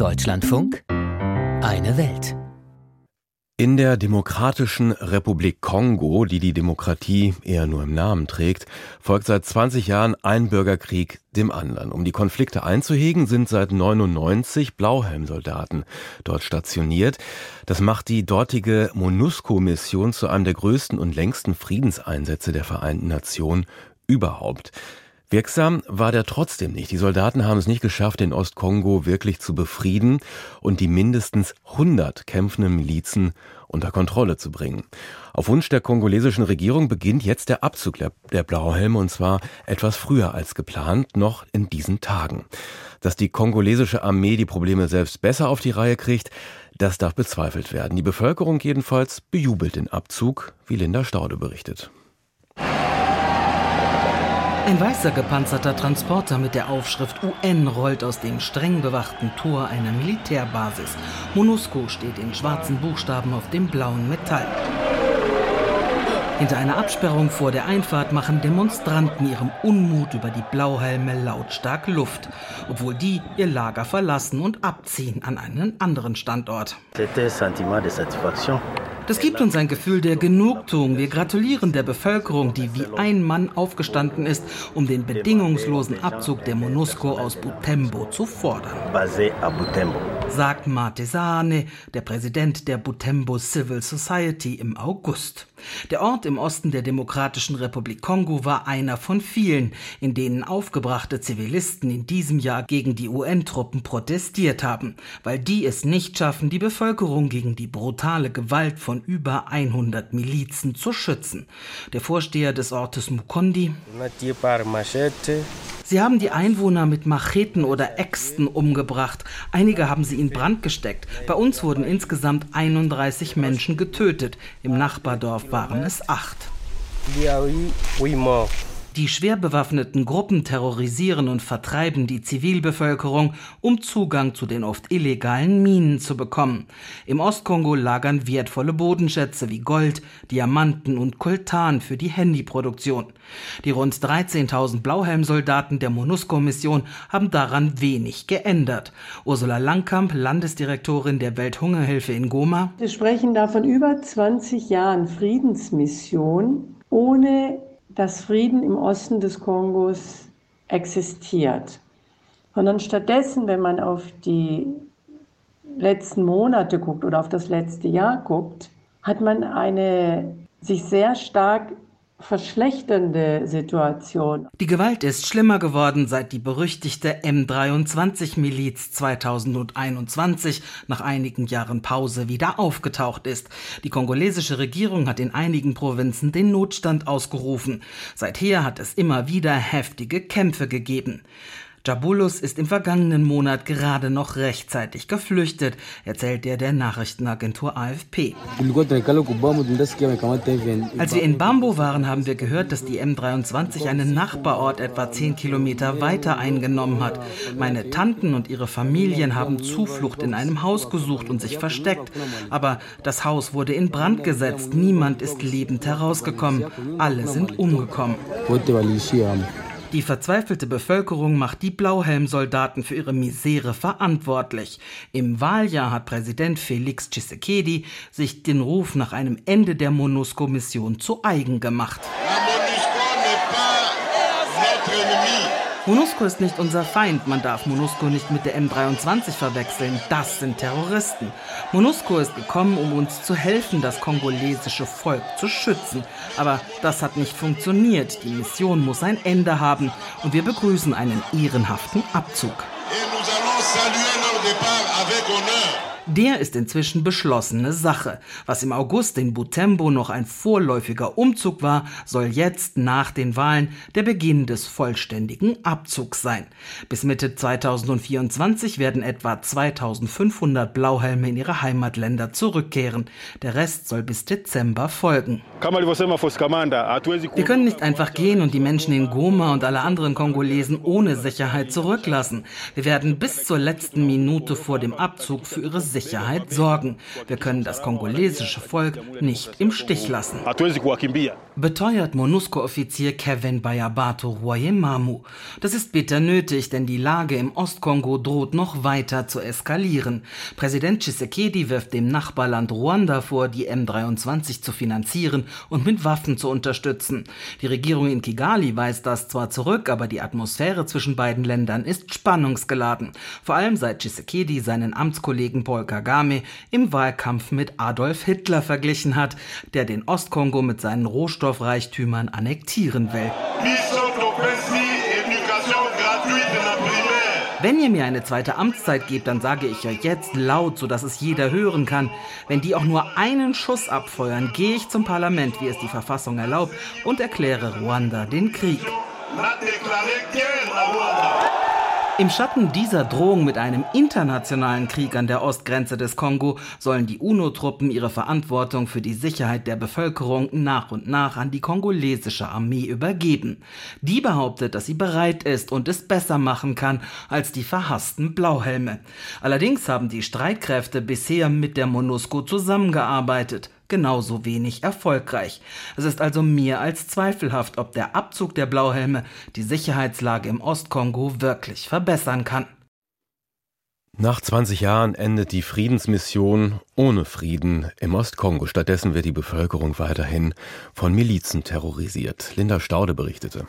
Deutschlandfunk Eine Welt. In der Demokratischen Republik Kongo, die die Demokratie eher nur im Namen trägt, folgt seit 20 Jahren ein Bürgerkrieg dem anderen. Um die Konflikte einzuhegen, sind seit 99 Blauhelmsoldaten dort stationiert. Das macht die dortige MONUSCO-Mission zu einem der größten und längsten Friedenseinsätze der Vereinten Nationen überhaupt. Wirksam war der trotzdem nicht. Die Soldaten haben es nicht geschafft, den Ostkongo wirklich zu befrieden und die mindestens 100 kämpfenden Milizen unter Kontrolle zu bringen. Auf Wunsch der kongolesischen Regierung beginnt jetzt der Abzug der Blauhelme und zwar etwas früher als geplant, noch in diesen Tagen. Dass die kongolesische Armee die Probleme selbst besser auf die Reihe kriegt, das darf bezweifelt werden. Die Bevölkerung jedenfalls bejubelt den Abzug, wie Linda Staude berichtet. Ein weißer gepanzerter Transporter mit der Aufschrift UN rollt aus dem streng bewachten Tor einer Militärbasis. MONUSCO steht in schwarzen Buchstaben auf dem blauen Metall. Hinter einer Absperrung vor der Einfahrt machen Demonstranten ihrem Unmut über die Blauhelme lautstark Luft, obwohl die ihr Lager verlassen und abziehen an einen anderen Standort. Das gibt uns ein Gefühl der Genugtuung. Wir gratulieren der Bevölkerung, die wie ein Mann aufgestanden ist, um den bedingungslosen Abzug der MONUSCO aus Butembo zu fordern. Sagt Matesane, der Präsident der Butembo Civil Society im August. Der Ort im Osten der Demokratischen Republik Kongo war einer von vielen, in denen aufgebrachte Zivilisten in diesem Jahr gegen die UN-Truppen protestiert haben, weil die es nicht schaffen, die Bevölkerung gegen die brutale Gewalt von über 100 Milizen zu schützen. Der Vorsteher des Ortes Mukondi Sie haben die Einwohner mit Macheten oder Äxten umgebracht. Einige haben sie in Brand gesteckt. Bei uns wurden insgesamt 31 Menschen getötet. Im Nachbardorf waren es acht. Die schwer bewaffneten Gruppen terrorisieren und vertreiben die Zivilbevölkerung, um Zugang zu den oft illegalen Minen zu bekommen. Im Ostkongo lagern wertvolle Bodenschätze wie Gold, Diamanten und Koltan für die Handyproduktion. Die rund 13.000 Blauhelmsoldaten der MONUSCO-Mission haben daran wenig geändert. Ursula Langkamp, Landesdirektorin der Welthungerhilfe in Goma. Wir sprechen da von über 20 Jahren Friedensmission ohne dass Frieden im Osten des Kongos existiert, sondern stattdessen, wenn man auf die letzten Monate guckt oder auf das letzte Jahr guckt, hat man eine sich sehr stark verschlechternde Situation. Die Gewalt ist schlimmer geworden, seit die berüchtigte M23-Miliz 2021 nach einigen Jahren Pause wieder aufgetaucht ist. Die kongolesische Regierung hat in einigen Provinzen den Notstand ausgerufen. Seither hat es immer wieder heftige Kämpfe gegeben. Jabulus ist im vergangenen Monat gerade noch rechtzeitig geflüchtet, erzählt er der Nachrichtenagentur AFP. Als wir in Bambo waren, haben wir gehört, dass die M23 einen Nachbarort etwa 10 Kilometer weiter eingenommen hat. Meine Tanten und ihre Familien haben Zuflucht in einem Haus gesucht und sich versteckt. Aber das Haus wurde in Brand gesetzt. Niemand ist lebend herausgekommen. Alle sind umgekommen. Die verzweifelte Bevölkerung macht die Blauhelmsoldaten für ihre Misere verantwortlich. Im Wahljahr hat Präsident Felix Tshisekedi sich den Ruf nach einem Ende der MONUSCO-Mission zu eigen gemacht. MONUSCO ist nicht unser Feind. Man darf MONUSCO nicht mit der M23 verwechseln. Das sind Terroristen. MONUSCO ist gekommen, um uns zu helfen, das kongolesische Volk zu schützen. Aber das hat nicht funktioniert. Die Mission muss ein Ende haben. Und wir begrüßen einen ehrenhaften Abzug. Et nous allons saluer leur départ avec. Der ist inzwischen beschlossene Sache. Was im August in Butembo noch ein vorläufiger Umzug war, soll jetzt nach den Wahlen der Beginn des vollständigen Abzugs sein. Bis Mitte 2024 werden etwa 2500 Blauhelme in ihre Heimatländer zurückkehren. Der Rest soll bis Dezember folgen. Wir können nicht einfach gehen und die Menschen in Goma und alle anderen Kongolesen ohne Sicherheit zurücklassen. Wir werden bis zur letzten Minute vor dem Abzug für ihre Sicherheit sorgen. Wir können das kongolesische Volk nicht im Stich lassen. Beteuert MONUSCO-Offizier Kevin Bayabato Royemamu. Das ist bitter nötig, denn die Lage im Ostkongo droht noch weiter zu eskalieren. Präsident Tshisekedi wirft dem Nachbarland Ruanda vor, die M23 zu finanzieren und mit Waffen zu unterstützen. Die Regierung in Kigali weist das zwar zurück, aber die Atmosphäre zwischen beiden Ländern ist spannungsgeladen. Vor allem seit Tshisekedi seinen Amtskollegen Paul Kagame im Wahlkampf mit Adolf Hitler verglichen hat, der den Ostkongo mit seinen Rohstoffreichtümern annektieren will. Wenn ihr mir eine zweite Amtszeit gebt, dann sage ich ja jetzt laut, sodass es jeder hören kann. Wenn die auch nur einen Schuss abfeuern, gehe ich zum Parlament, wie es die Verfassung erlaubt, und erkläre Ruanda den Krieg. Im Schatten dieser Drohung mit einem internationalen Krieg an der Ostgrenze des Kongo sollen die UNO-Truppen ihre Verantwortung für die Sicherheit der Bevölkerung nach und nach an die kongolesische Armee übergeben. Die behauptet, dass sie bereit ist und es besser machen kann als die verhassten Blauhelme. Allerdings haben die Streitkräfte bisher mit der MONUSCO zusammengearbeitet genauso wenig erfolgreich. Es ist also mehr als zweifelhaft, ob der Abzug der Blauhelme die Sicherheitslage im Ostkongo wirklich verbessern kann. Nach 20 Jahren endet die Friedensmission ohne Frieden im Ostkongo. Stattdessen wird die Bevölkerung weiterhin von Milizen terrorisiert. Linda Staude berichtete.